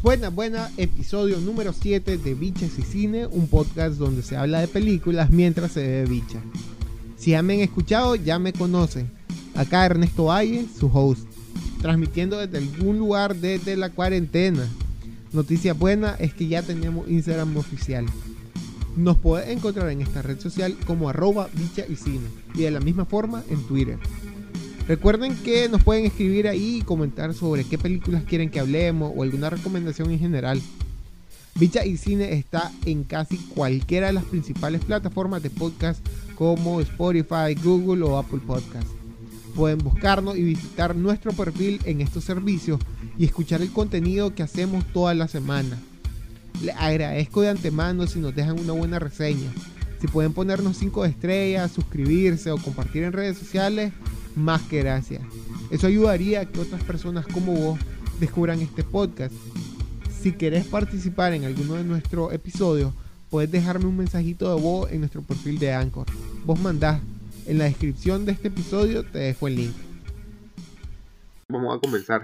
Buena, buena, episodio número 7 de Bichas y Cine, un podcast donde se habla de películas mientras se ve bicha. Si ya me han escuchado, ya me conocen. Acá Ernesto Valle, su host, transmitiendo desde algún lugar desde la cuarentena. Noticia buena es que ya tenemos Instagram oficial. Nos puede encontrar en esta red social como arroba bicha y cine y de la misma forma en Twitter. Recuerden que nos pueden escribir ahí y comentar sobre qué películas quieren que hablemos o alguna recomendación en general. Bicha y Cine está en casi cualquiera de las principales plataformas de podcast como Spotify, Google o Apple Podcast. Pueden buscarnos y visitar nuestro perfil en estos servicios y escuchar el contenido que hacemos toda la semana. Les agradezco de antemano si nos dejan una buena reseña. Si pueden ponernos 5 estrellas, suscribirse o compartir en redes sociales, más que gracias. Eso ayudaría a que otras personas como vos descubran este podcast. Si querés participar en alguno de nuestros episodios, puedes dejarme un mensajito de voz en nuestro perfil de Anchor. Vos mandás. En la descripción de este episodio te dejo el link. Vamos a comenzar.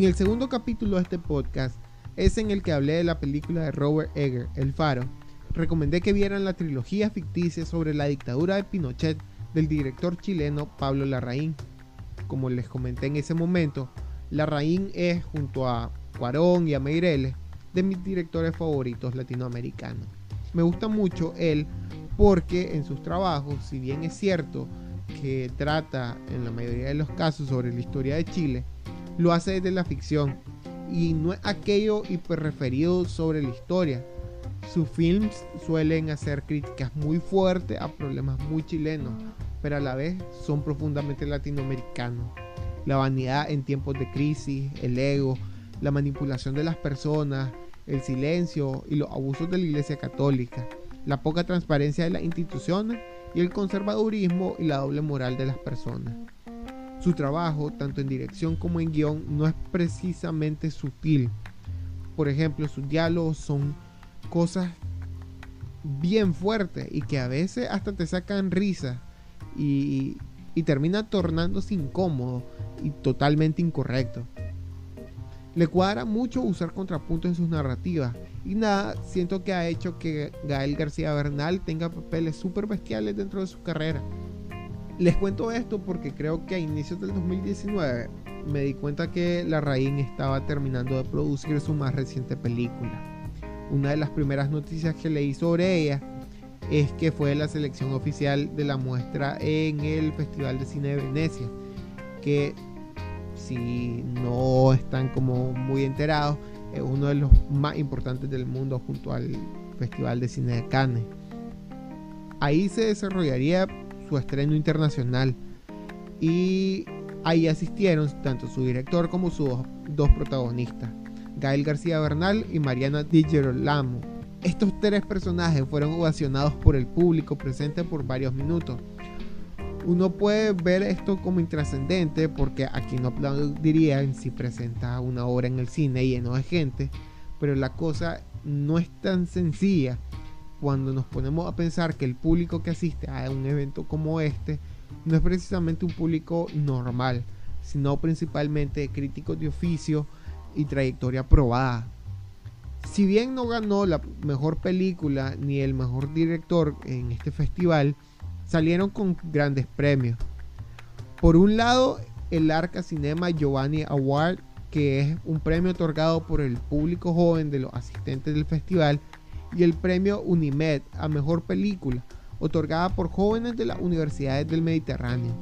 En el segundo capítulo de este podcast es en el que hablé de la película de Robert Egger, El Faro. Recomendé que vieran la trilogía ficticia sobre la dictadura de Pinochet del director chileno Pablo Larraín. Como les comenté en ese momento, Larraín es, junto a Cuarón y a Meireles, de mis directores favoritos latinoamericanos. Me gusta mucho él porque en sus trabajos, si bien es cierto que trata en la mayoría de los casos sobre la historia de Chile, lo hace desde la ficción y no es aquello hiperreferido sobre la historia. Sus films suelen hacer críticas muy fuertes a problemas muy chilenos, pero a la vez son profundamente latinoamericanos. La vanidad en tiempos de crisis, el ego, la manipulación de las personas, el silencio y los abusos de la Iglesia Católica, la poca transparencia de las instituciones y el conservadurismo y la doble moral de las personas. Su trabajo, tanto en dirección como en guion, no es precisamente sutil. Por ejemplo, sus diálogos son cosas bien fuertes y que a veces hasta te sacan risa y, termina tornándose incómodo y totalmente incorrecto. Le cuadra mucho usar contrapuntos en sus narrativas y nada, siento que ha hecho que Gael García Bernal tenga papeles súper bestiales dentro de su carrera. Les cuento esto porque creo que a inicios del 2019 me di cuenta que La Raín estaba terminando de producir su más reciente película. Una de las primeras noticias que leí sobre ella es que fue la selección oficial de la muestra en el Festival de Cine de Venecia, que si no están como muy enterados, es uno de los más importantes del mundo junto al Festival de Cine de Cannes. Ahí se desarrollaría su estreno internacional. Y ahí asistieron tanto su director como sus dos protagonistas, Gael García Bernal y Mariana Di Girolamo. Estos tres personajes fueron ovacionados por el público presente por varios minutos. Uno puede ver esto como intrascendente porque aquí no aplaudirían si presenta una obra en el cine lleno de gente, pero la cosa no es tan sencilla cuando nos ponemos a pensar que el público que asiste a un evento como este no es precisamente un público normal, sino principalmente críticos de oficio y trayectoria probada. Si bien no ganó la mejor película ni el mejor director en este festival, salieron con grandes premios. Por un lado, el Arca Cinema Giovanni Award, que es un premio otorgado por el público joven de los asistentes del festival y el premio Unimed a Mejor Película, otorgada por jóvenes de las universidades del Mediterráneo.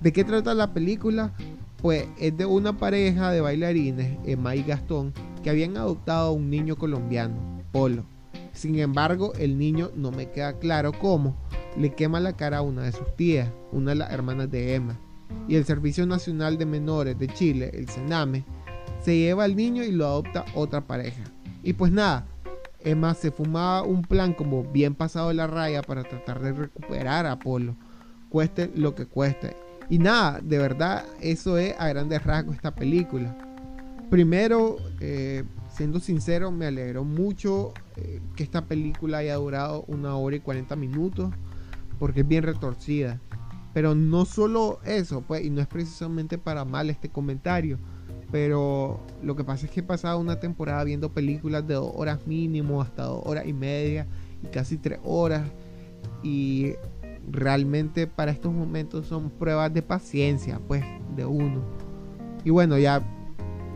¿De qué trata la película? Pues es de una pareja de bailarines, Emma y Gastón, que habían adoptado a un niño colombiano, Polo. Sin embargo, el niño no me queda claro cómo le quema la cara a una de sus tías, una de las hermanas de Emma. Y el Servicio Nacional de Menores de Chile, el CENAME, se lleva al niño y lo adopta otra pareja. Y pues nada, Emma se fumaba un plan como bien pasado la raya para tratar de recuperar a Apolo, cueste lo que cueste. Y nada, de verdad, eso es a grandes rasgos esta película. Primero, eh, siendo sincero, me alegró mucho eh, que esta película haya durado una hora y 40 minutos, porque es bien retorcida. Pero no solo eso, pues, y no es precisamente para mal este comentario, pero lo que pasa es que he pasado una temporada viendo películas de dos horas mínimo, hasta dos horas y media, y casi tres horas, y realmente para estos momentos son pruebas de paciencia, pues, de uno. Y bueno, ya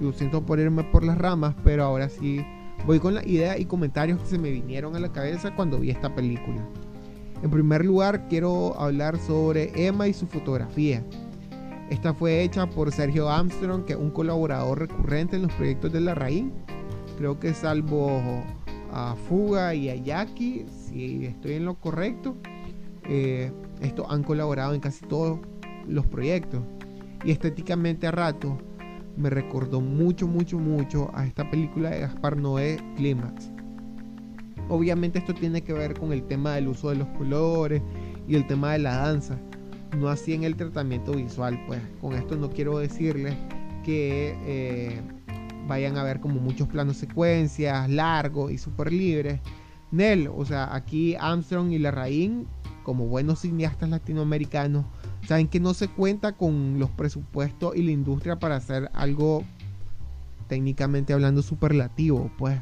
lo siento por irme por las ramas, pero ahora sí voy con la idea y comentarios que se me vinieron a la cabeza cuando vi esta película. En primer lugar, quiero hablar sobre Emma y su fotografía. Esta fue hecha por Sergio Armstrong, que es un colaborador recurrente en los proyectos de La Raíz. Creo que salvo a Fuga y a Jackie, si estoy en lo correcto, eh, estos han colaborado en casi todos los proyectos. Y estéticamente a rato me recordó mucho, mucho, mucho a esta película de Gaspar Noé, Clímax. Obviamente esto tiene que ver con el tema del uso de los colores y el tema de la danza, no así en el tratamiento visual, pues con esto no quiero decirles que eh, vayan a ver como muchos planos secuencias largos y súper libres. Nel, o sea, aquí Armstrong y Larraín, como buenos cineastas latinoamericanos, saben que no se cuenta con los presupuestos y la industria para hacer algo técnicamente hablando superlativo, pues.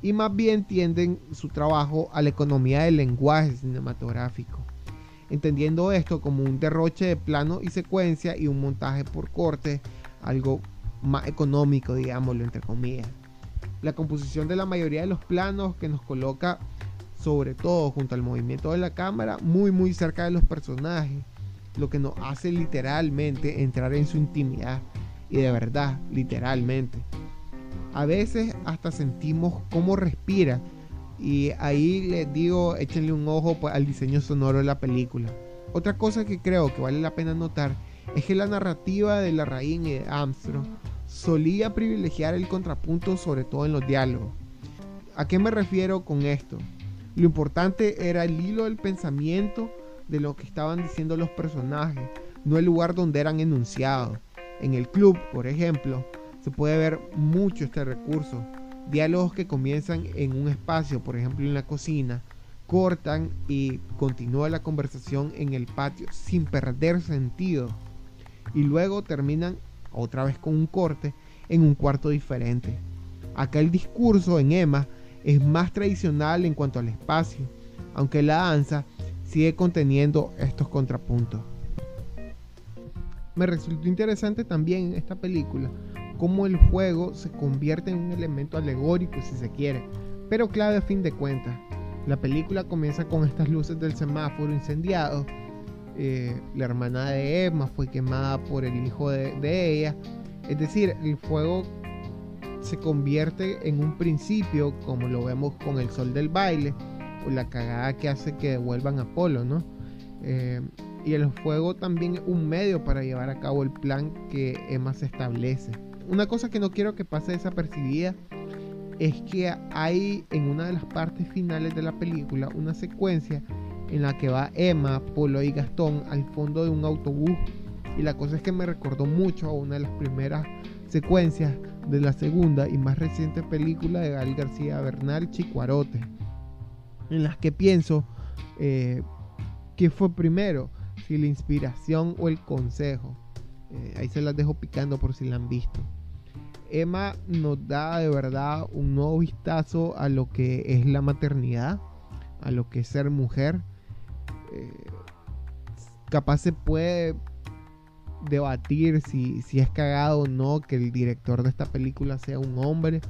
Y más bien tienden su trabajo a la economía del lenguaje cinematográfico, entendiendo esto como un derroche de plano y secuencia y un montaje por corte, algo más económico, digámoslo entre comillas. La composición de la mayoría de los planos que nos coloca sobre todo junto al movimiento de la cámara muy muy cerca de los personajes lo que nos hace literalmente entrar en su intimidad. Y de verdad, literalmente. A veces hasta sentimos cómo respira. Y ahí les digo, échenle un ojo pues, al diseño sonoro de la película. Otra cosa que creo que vale la pena notar es que la narrativa de la Raín y de Armstrong solía privilegiar el contrapunto sobre todo en los diálogos. ¿A qué me refiero con esto? Lo importante era el hilo del pensamiento de lo que estaban diciendo los personajes, no el lugar donde eran enunciados. En el club, por ejemplo, se puede ver mucho este recurso. Diálogos que comienzan en un espacio, por ejemplo en la cocina, cortan y continúa la conversación en el patio sin perder sentido. Y luego terminan otra vez con un corte en un cuarto diferente. Acá el discurso en Emma es más tradicional en cuanto al espacio, aunque la danza sigue conteniendo estos contrapuntos. Me resultó interesante también esta película cómo el juego se convierte en un elemento alegórico si se quiere, pero clave a fin de cuentas. La película comienza con estas luces del semáforo incendiado. Eh, la hermana de Emma fue quemada por el hijo de, ella. Es decir, el fuego se convierte en un principio, como lo vemos con el sol del baile, la cagada que hace que devuelvan a Apolo, ¿no? Eh, y el fuego también es un medio para llevar a cabo el plan que Emma se establece. Una cosa que no quiero que pase desapercibida es que hay en una de las partes finales de la película una secuencia en la que va Emma, Polo y Gastón al fondo de un autobús. Y la cosa es que me recordó mucho a una de las primeras secuencias de la segunda y más reciente película de Gal García Bernal, Chicuarote en las que pienso eh, que fue primero, si la inspiración o el consejo. Eh, ahí se las dejo picando por si la han visto. Emma nos da de verdad un nuevo vistazo a lo que es la maternidad, a lo que es ser mujer. Eh, capaz se puede debatir si, si es cagado o no que el director de esta película sea un hombre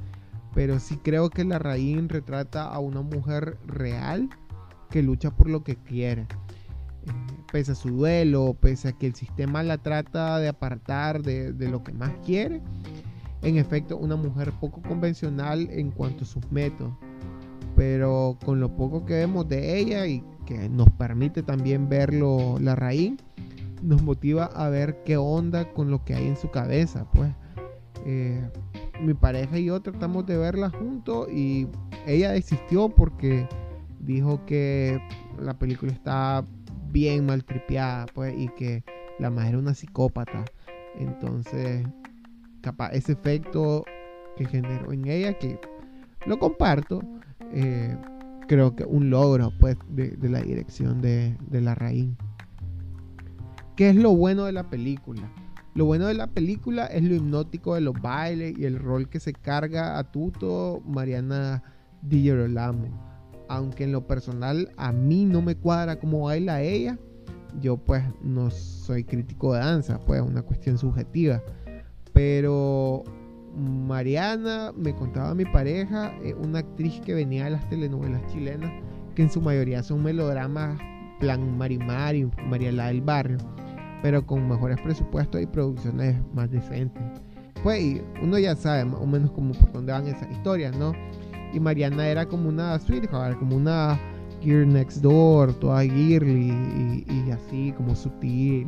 pero sí creo que la raíz retrata a una mujer real que lucha por lo que quiere. Eh, pese a su duelo, pese a que el sistema la trata de apartar de, lo que más quiere. En efecto, una mujer poco convencional en cuanto a sus métodos. Pero con lo poco que vemos de ella y que nos permite también verlo la raíz, nos motiva a ver qué onda con lo que hay en su cabeza. Pues eh, mi pareja y yo tratamos de verla juntos y ella desistió porque dijo que la película está bien maltripeada pues y que la madre era una psicópata entonces capaz ese efecto que generó en ella, que lo comparto. Eh, creo que un logro pues, de, la dirección de, de la raíz. ¿Qué es lo bueno de la película? Lo bueno de la película es lo hipnótico de los bailes y el rol que se carga a Tuto Mariana Di Girolamo. Aunque en lo personal a mí no me cuadra cómo baila ella, yo pues no soy crítico de danza, pues es una cuestión subjetiva. Pero Mariana, me contaba mi pareja, es una actriz que venía de las telenovelas chilenas, que en su mayoría son melodramas plan Marimar y Mariela del Barrio, pero con mejores presupuestos y producciones más decentes. Pues uno ya sabe más o menos como por dónde van esas historias, ¿no? Y Mariana era como una sweetheart, como una Gear Next Door, toda girly y, y así como sutil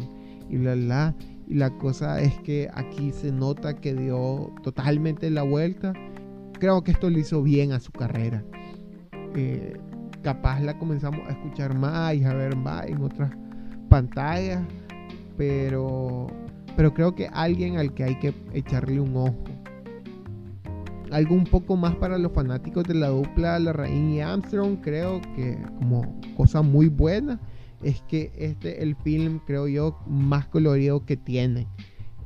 y la la. Y la cosa es que aquí se nota que dio totalmente la vuelta. Creo que esto le hizo bien a su carrera. Eh, capaz la comenzamos a escuchar más y a ver más en otras pantallas. Pero, pero creo que alguien al que hay que echarle un ojo. Algo un poco más para los fanáticos de la dupla Larraín y Armstrong. Creo que como cosa muy buena es que este es el film, creo yo, más colorido que tiene.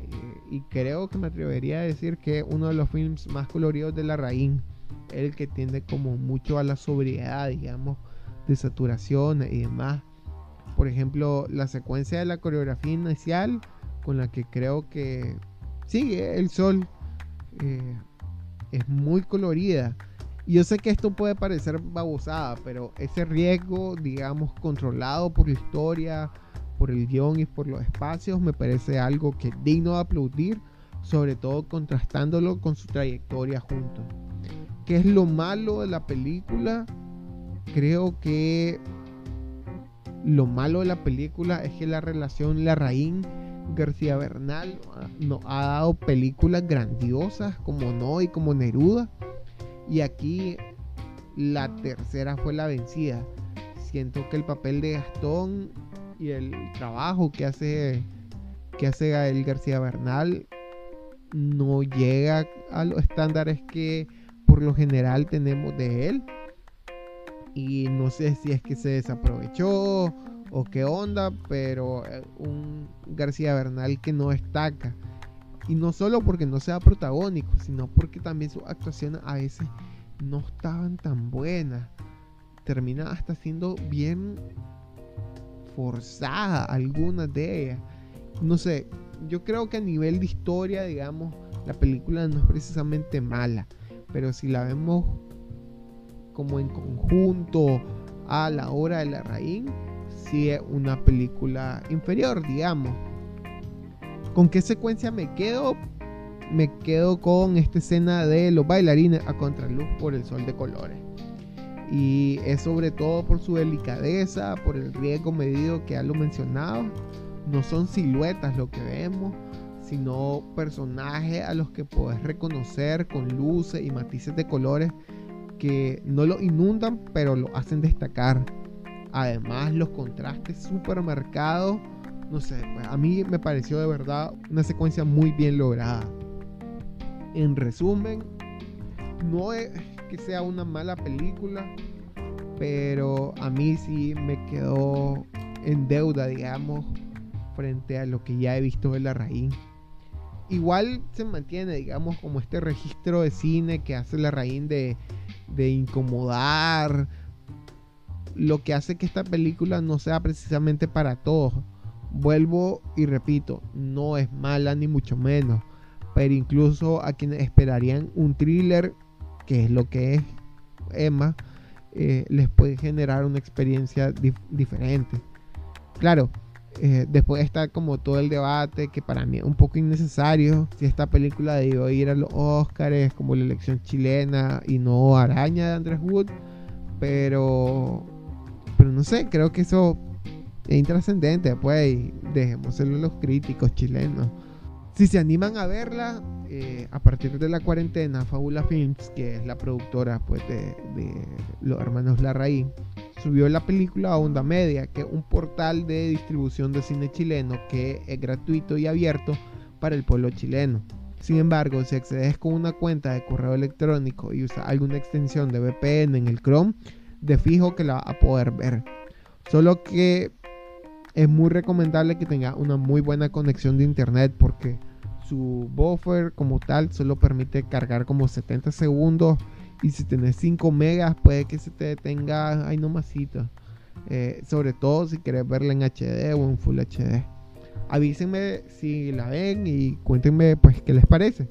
Eh, y creo que me atrevería a decir que uno de los films más coloridos de la raíz, el que tiende como mucho a la sobriedad, digamos, de saturación y demás. Por ejemplo, la secuencia de la coreografía inicial, con la que creo que sigue el sol, eh, es muy colorida yo sé que esto puede parecer babosada, pero ese riesgo, digamos, controlado por la historia, por el guion y por los espacios, me parece algo que es digno de aplaudir, sobre todo contrastándolo con su trayectoria juntos. ¿Qué es lo malo de la película? Creo que lo malo de la película es que la relación Larraín García Bernal nos ha dado películas grandiosas como No y como Neruda y aquí la tercera fue la vencida. Siento que el papel de Gastón y el trabajo que hace que hace Gael García Bernal no llega a los estándares que por lo general tenemos de él. Y no sé si es que se desaprovechó o qué onda, pero un García Bernal que no destaca. Y no solo porque no sea protagónico, sino porque también sus actuaciones a veces no estaban tan buenas. Termina hasta siendo bien forzada algunas de ellas. No sé, yo creo que a nivel de historia, digamos, la película no es precisamente mala. Pero si la vemos como en conjunto a la hora de la raíz, sí es una película inferior, digamos. ¿Con qué secuencia me quedo? Me quedo con esta escena de los bailarines a contraluz por el sol de colores. Y es sobre todo por su delicadeza, por el riesgo medido que ya lo mencionaba. No son siluetas lo que vemos, sino personajes a los que puedes reconocer con luces y matices de colores que no lo inundan, pero lo hacen destacar. Además, los contrastes supermercados no sé, pues, a mí me pareció de verdad una secuencia muy bien lograda. En resumen, no es que sea una mala película, pero a mí sí me quedó en deuda, digamos, frente a lo que ya he visto de la raíz. Igual se mantiene, digamos, como este registro de cine que hace la raíz de, de incomodar, lo que hace que esta película no sea precisamente para todos Vuelvo y repito, no es mala ni mucho menos, pero incluso a quienes esperarían un thriller, que es lo que es Emma, eh, les puede generar una experiencia diferente. Claro, eh, después está como todo el debate que para mí es un poco innecesario. Si esta película debió ir a los Oscars como la elección chilena y no Araña de Andrés Wood, pero, pero no sé, creo que eso es intrascendente, pues, dejémoselo a los críticos chilenos. Si se animan a verla, eh, a partir de la cuarentena, Fabula Films, que es la productora pues, de, los hermanos Larraín, subió la película a Onda Media, que es un portal de distribución de cine chileno que es gratuito y abierto para el pueblo chileno. Sin embargo, si accedes con una cuenta de correo electrónico y usas alguna extensión de VPN en el Chrome, de fijo que la vas a poder ver. Solo que es muy recomendable que tenga una muy buena conexión de internet porque su buffer como tal solo permite cargar como 70 segundos y si tenés 5 megas puede que se te detenga ahí nomasito. Eh, sobre todo si quieres verla en HD o en Full HD. Avísenme si la ven y cuéntenme pues qué les parece.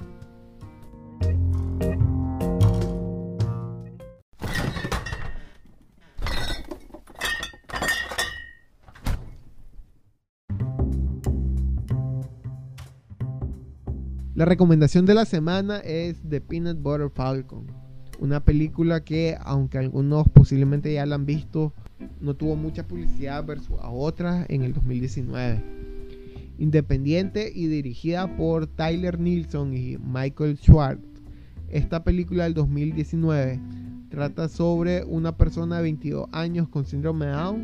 La recomendación de la semana es The Peanut Butter Falcon, una película que aunque algunos posiblemente ya la han visto, no tuvo mucha publicidad versus a otras en el 2019. Independiente y dirigida por Tyler Nilsson y Michael Schwartz, esta película del 2019 trata sobre una persona de 22 años con síndrome de Down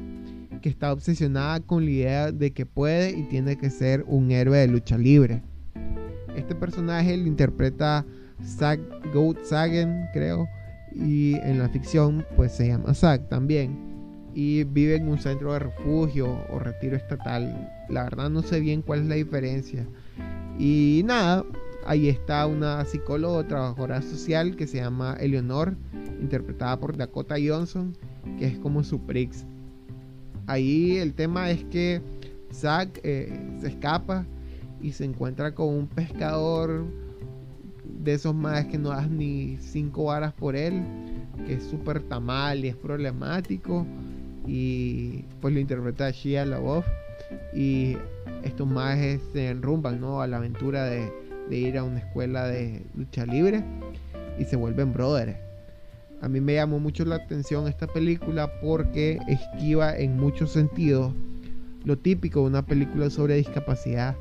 que está obsesionada con la idea de que puede y tiene que ser un héroe de lucha libre. Este personaje lo interpreta Zack Sagan, creo, y en la ficción pues se llama Zack también. Y vive en un centro de refugio o retiro estatal. La verdad no sé bien cuál es la diferencia. Y nada, ahí está una psicóloga trabajadora social que se llama Eleonor, interpretada por Dakota Johnson, que es como su Prix. Ahí el tema es que Zack eh, se escapa y se encuentra con un pescador de esos más que no das ni cinco varas por él, que es súper tamal y es problemático. Y pues lo interpreta Shia voz Y estos majes se enrumban ¿no? a la aventura de, de ir a una escuela de lucha libre y se vuelven brothers. A mí me llamó mucho la atención esta película porque esquiva en muchos sentidos lo típico de una película sobre discapacidad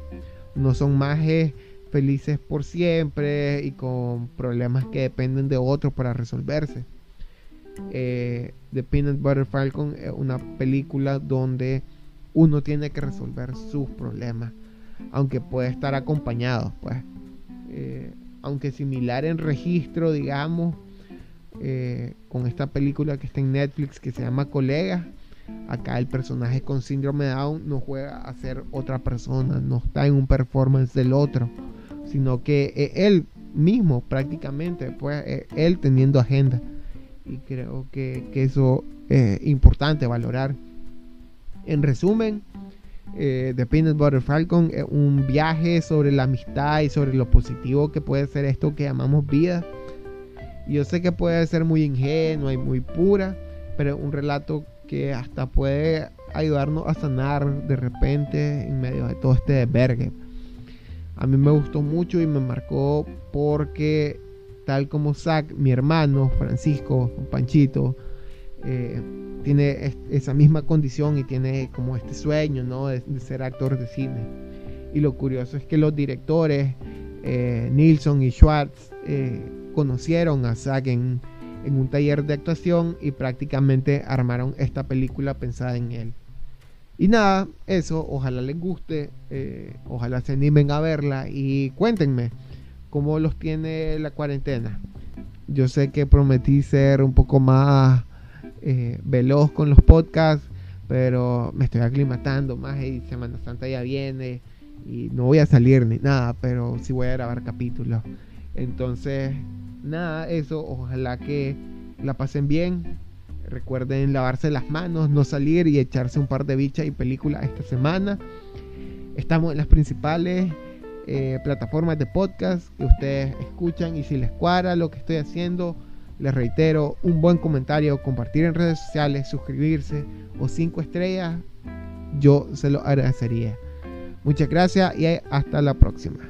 no son mages felices por siempre y con problemas que dependen de otros para resolverse. Eh, The Peanut Butter Falcon es una película donde uno tiene que resolver sus problemas, aunque puede estar acompañado, pues. Eh, aunque similar en registro, digamos, eh, con esta película que está en Netflix que se llama Colegas, Acá el personaje con síndrome de Down no juega a ser otra persona, no está en un performance del otro, sino que él mismo prácticamente, pues él teniendo agenda. Y creo que, eso es importante valorar. En resumen, eh, The Peanut Butter Falcon es un viaje sobre la amistad y sobre lo positivo que puede ser esto que llamamos vida. Yo sé que puede ser muy ingenua y muy pura, pero un relato que hasta puede ayudarnos a sanar de repente en medio de todo este desvergue. A mí me gustó mucho y me marcó porque tal como Zach, mi hermano Francisco, Panchito, eh, tiene esa misma condición y tiene como este sueño ¿no? de, ser actor de cine. Y lo curioso es que los directores, eh, Nilsson y Schwartz, eh, conocieron a Zach en, en un taller de actuación y prácticamente armaron esta película pensada en él. Y nada, eso, ojalá les guste, eh, ojalá se animen a verla y cuéntenme cómo los tiene la cuarentena. Yo sé que prometí ser un poco más eh, veloz con los podcasts, pero me estoy aclimatando más y Semana Santa ya viene y no voy a salir ni nada, pero sí voy a grabar capítulos. Entonces, nada, eso, ojalá que la pasen bien. Recuerden lavarse las manos, no salir y echarse un par de bichas y películas esta semana. Estamos en las principales eh, plataformas de podcast que ustedes escuchan y si les cuadra lo que estoy haciendo, les reitero un buen comentario, compartir en redes sociales, suscribirse o cinco estrellas, yo se lo agradecería. Muchas gracias y hasta la próxima.